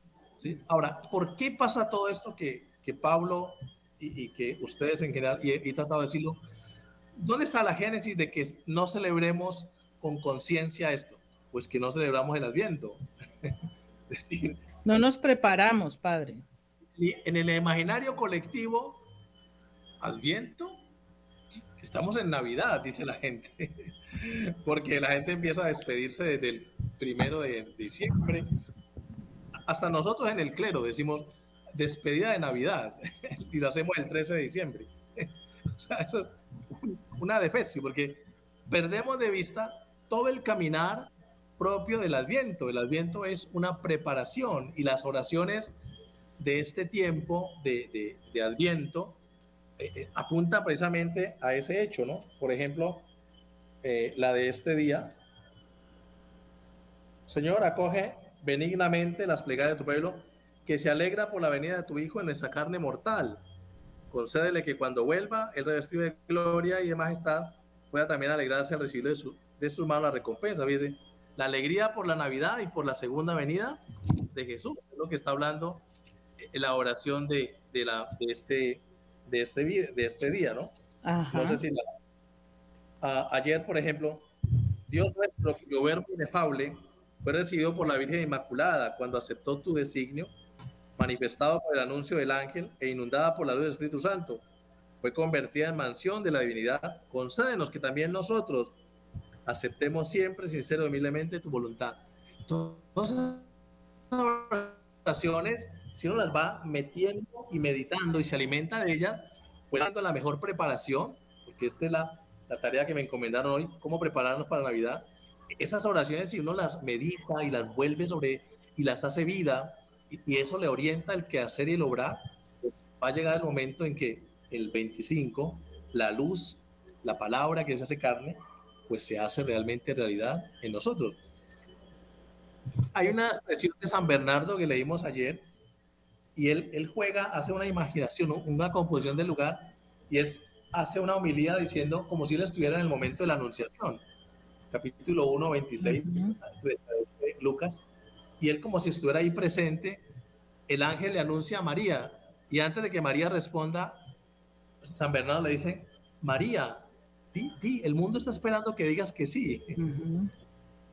¿Sí? Ahora, ¿por qué pasa todo esto que, que Pablo y, que ustedes en general, y he, tratado de decirlo, ¿dónde está la génesis de que no celebremos con conciencia esto? Pues que no celebramos el Adviento. es decir, no nos preparamos, padre. En el imaginario colectivo, Adviento, estamos en Navidad, dice la gente, porque la gente empieza a despedirse desde el primero de diciembre. Hasta nosotros en el clero decimos despedida de Navidad y lo hacemos el 13 de diciembre. o sea, eso es una defecio, porque perdemos de vista todo el caminar propio del Adviento. El Adviento es una preparación y las oraciones de este tiempo de, Adviento eh, eh, apuntan precisamente a ese hecho, ¿no? Por ejemplo, eh, la de este día. Señor, acoge benignamente las plegarias de tu pueblo, que se alegra por la venida de tu Hijo en esa carne mortal. Concédele que cuando vuelva, el revestido de gloria y de majestad, pueda también alegrarse al recibir de su, de su mano la recompensa. Fíjese, la alegría por la Navidad y por la segunda venida de Jesús. Es lo que está hablando en la oración de, de, la, de, este, de, este, de este día, ¿no? No sé si ayer, por ejemplo, Dios nuestro, cuyo verbo inefable, fue recibido por la Virgen Inmaculada cuando aceptó tu designio, manifestado por el anuncio del ángel e inundada por la luz del Espíritu Santo. Fue convertida en mansión de la divinidad. Concédenos que también nosotros, aceptemos siempre, sincero y humildemente, tu voluntad. Las oraciones, si uno las va metiendo y meditando y se alimenta de ellas, pues dando la mejor preparación, porque esta es la, la tarea que me encomendaron hoy, cómo prepararnos para Navidad. Esas oraciones, si uno las medita y las vuelve sobre y las hace vida, y, eso le orienta el que hacer y el obrar, pues va a llegar el momento en que el 25, la luz, la palabra que se hace carne, pues se hace realmente realidad en nosotros. Hay una expresión de San Bernardo que leímos ayer y él, él juega, hace una imaginación, una composición del lugar y él hace una homilía diciendo como si él estuviera en el momento de la anunciación. Capítulo 1, 26, Lucas. Y él como si estuviera ahí presente el ángel le anuncia a María y antes de que María responda, San Bernardo le dice, María, di, di, el mundo está esperando que digas que sí.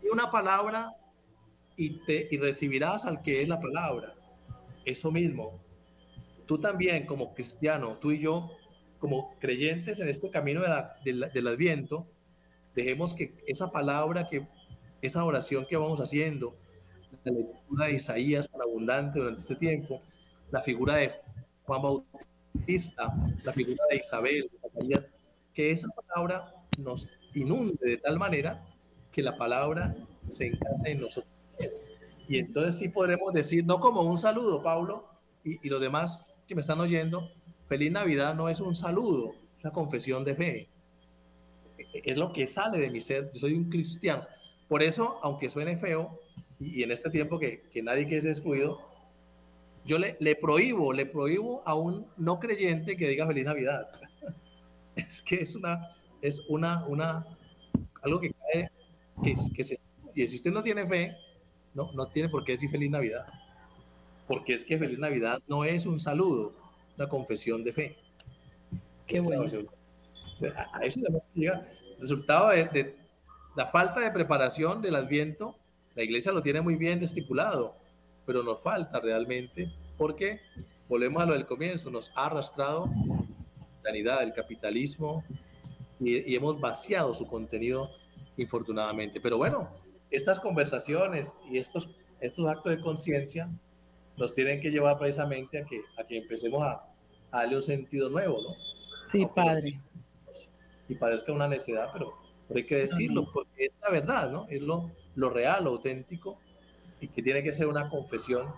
Y una palabra y, te, y recibirás al que es la palabra. Eso mismo. Tú también como cristiano, tú y yo, como creyentes en este camino del Adviento, dejemos que esa palabra, que esa oración que vamos haciendo, la lectura de Isaías tan abundante durante este tiempo, la figura de Juan Bautista, la figura de Isabel, que esa palabra nos inunde de tal manera que la palabra se encarne en nosotros. Y entonces sí podremos decir, no como un saludo, Pablo, y, y los demás que me están oyendo, feliz Navidad no es un saludo, es una confesión de fe. Es lo que sale de mi ser, yo soy un cristiano. Por eso, aunque suene feo, y, en este tiempo que, que nadie quiere ser excluido, yo le, le, prohíbo, le prohíbo a un no creyente que diga feliz Navidad. Es que es una, es una, una, algo que cae, que, que se, y si usted no tiene fe, no, no tiene por qué decir feliz Navidad. Porque es que feliz Navidad no es un saludo, una confesión de fe. Qué bueno. A eso tenemos que llegar. Resultado de, de la falta de preparación del Adviento la iglesia lo tiene muy bien estipulado, pero nos falta realmente porque, volvemos a lo del comienzo, nos ha arrastrado la sanidad, el capitalismo y, hemos vaciado su contenido infortunadamente. Pero bueno, estas conversaciones y estos, estos actos de conciencia nos tienen que llevar precisamente a que, a que empecemos a, darle un sentido nuevo, ¿no? Sí, padre. Y parezca una necedad, pero, pero hay que decirlo, porque es la verdad, ¿no? Es lo, lo real, lo auténtico, y que tiene que ser una confesión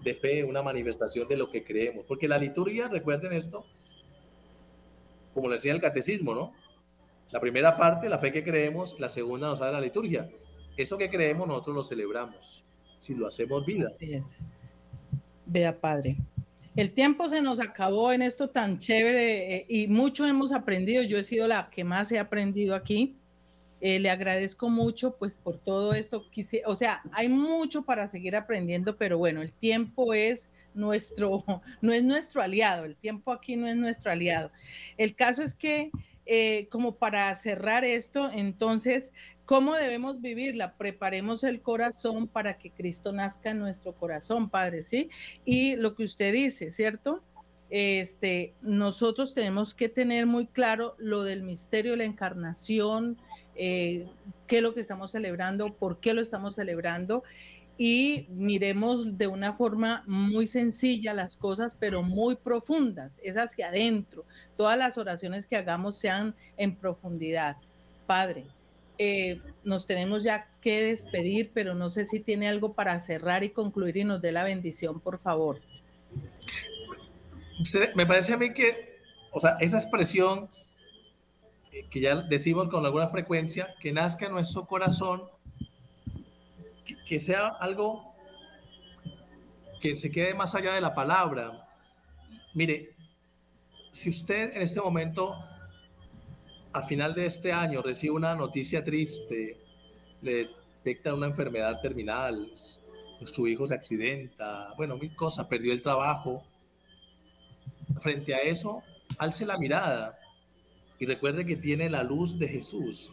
de fe, una manifestación de lo que creemos. Porque la liturgia, recuerden esto, como le decía el catecismo, ¿no? La primera parte, la fe que creemos, la segunda nos sale la liturgia. Eso que creemos nosotros lo celebramos, si lo hacemos vida. Así es. Vea, Padre. El tiempo se nos acabó en esto tan chévere eh, y mucho hemos aprendido. Yo he sido la que más he aprendido aquí. Eh, le agradezco mucho pues por todo esto. o sea, hay mucho para seguir aprendiendo, pero bueno, el tiempo es nuestro, no es nuestro aliado, el tiempo aquí no es nuestro aliado. El caso es que, eh, como para cerrar esto, entonces, ¿cómo debemos vivirla? Preparemos el corazón para que Cristo nazca en nuestro corazón, Padre, ¿sí? Y lo que usted dice, ¿cierto? Este, nosotros tenemos que tener muy claro lo del misterio de la encarnación, eh, qué es lo que estamos celebrando, por qué lo estamos celebrando y miremos de una forma muy sencilla las cosas, pero muy profundas, es hacia adentro. Todas las oraciones que hagamos sean en profundidad. Padre, eh, nos tenemos ya que despedir, pero no sé si tiene algo para cerrar y concluir y nos dé la bendición, por favor. Me parece a mí que, o sea, esa expresión que ya decimos con alguna frecuencia, que nazca en nuestro corazón, que, sea algo que se quede más allá de la palabra. Mire, si usted en este momento, a final de este año, recibe una noticia triste, le detectan una enfermedad terminal, su hijo se accidenta, bueno, mil cosas, perdió el trabajo. Frente a eso, alce la mirada y recuerde que tiene la luz de Jesús,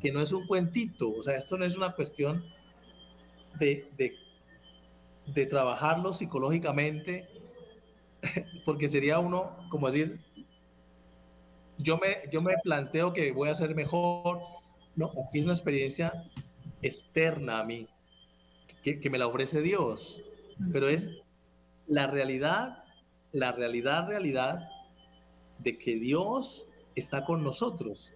que no es un cuentito, o sea, esto no es una cuestión de, de, trabajarlo psicológicamente, porque sería uno, como decir, yo me, yo me planteo que voy a ser mejor, no, aquí es una experiencia externa a mí, que, que me la ofrece Dios, pero es la realidad, la realidad, realidad de que Dios está con nosotros.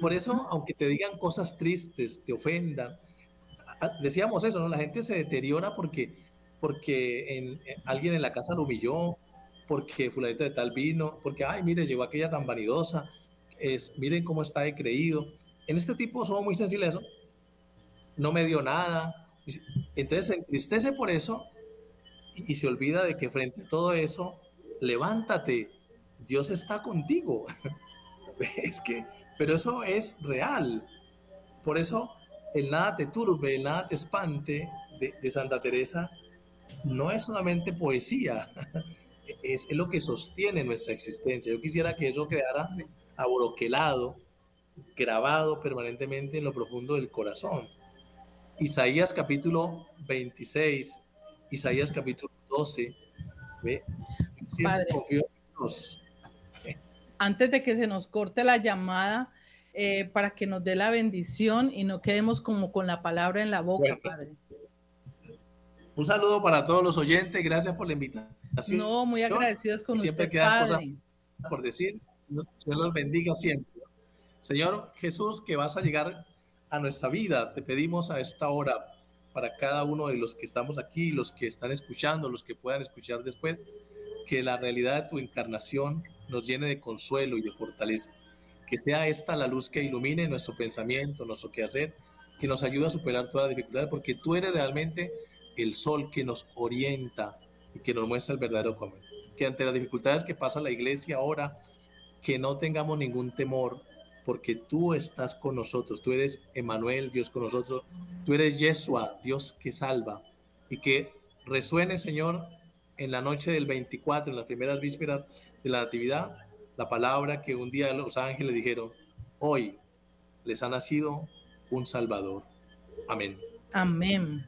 Por eso, aunque te digan cosas tristes, te ofendan, decíamos eso, ¿no? La gente se deteriora porque, porque en, eh, alguien en la casa lo humilló, porque fulanita de tal vino, porque, ay, mire, llegó aquella tan vanidosa, es, miren cómo está de creído. En este tipo somos muy sensibles. No me dio nada. Entonces se entristece por eso y se olvida de que frente a todo eso, levántate, Dios está contigo. Es que, pero eso es real. Por eso el nada te turbe, el nada te espante de, Santa Teresa no es solamente poesía, es, lo que sostiene nuestra existencia. Yo quisiera que eso quedara abroquelado, grabado permanentemente en lo profundo del corazón. Isaías capítulo 26, Isaías capítulo 12. ¿ve? Padre, Antes de que se nos corte la llamada, eh, para que nos dé la bendición y no quedemos como con la palabra en la boca, Padre. Un saludo para todos los oyentes, gracias por la invitación. No, muy agradecidos con siempre usted, quedan cosas por decir. Señor los bendiga siempre. Señor Jesús, que vas a llegar a nuestra vida, te pedimos a esta hora para cada uno de los que estamos aquí, los que están escuchando, los que puedan escuchar después, que la realidad de tu encarnación nos llene de consuelo y de fortaleza. Que sea esta la luz que ilumine nuestro pensamiento, nuestro quehacer, que nos ayude a superar todas las dificultades, porque tú eres realmente el sol que nos orienta y que nos muestra el verdadero camino. Que ante las dificultades que pasa la iglesia ahora, que no tengamos ningún temor, porque tú estás con nosotros, tú eres Emanuel, Dios con nosotros, tú eres Yeshua, Dios que salva, y que resuene, Señor, en la noche del 24, en las primeras vísperas de la Natividad, la palabra que un día los ángeles dijeron, hoy les ha nacido un Salvador. Amén. Amén.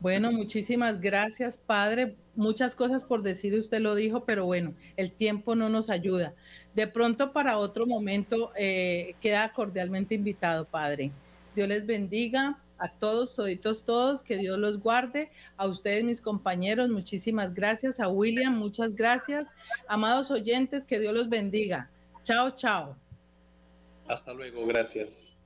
Bueno, muchísimas gracias, Padre. Muchas cosas por decir, usted lo dijo, pero bueno, el tiempo no nos ayuda. De pronto para otro momento eh, queda cordialmente invitado, Padre. Dios les bendiga a todos, toditos todos, que Dios los guarde. A ustedes, mis compañeros, muchísimas gracias. A William, muchas gracias. Amados oyentes, que Dios los bendiga. Chao, chao. Hasta luego, gracias.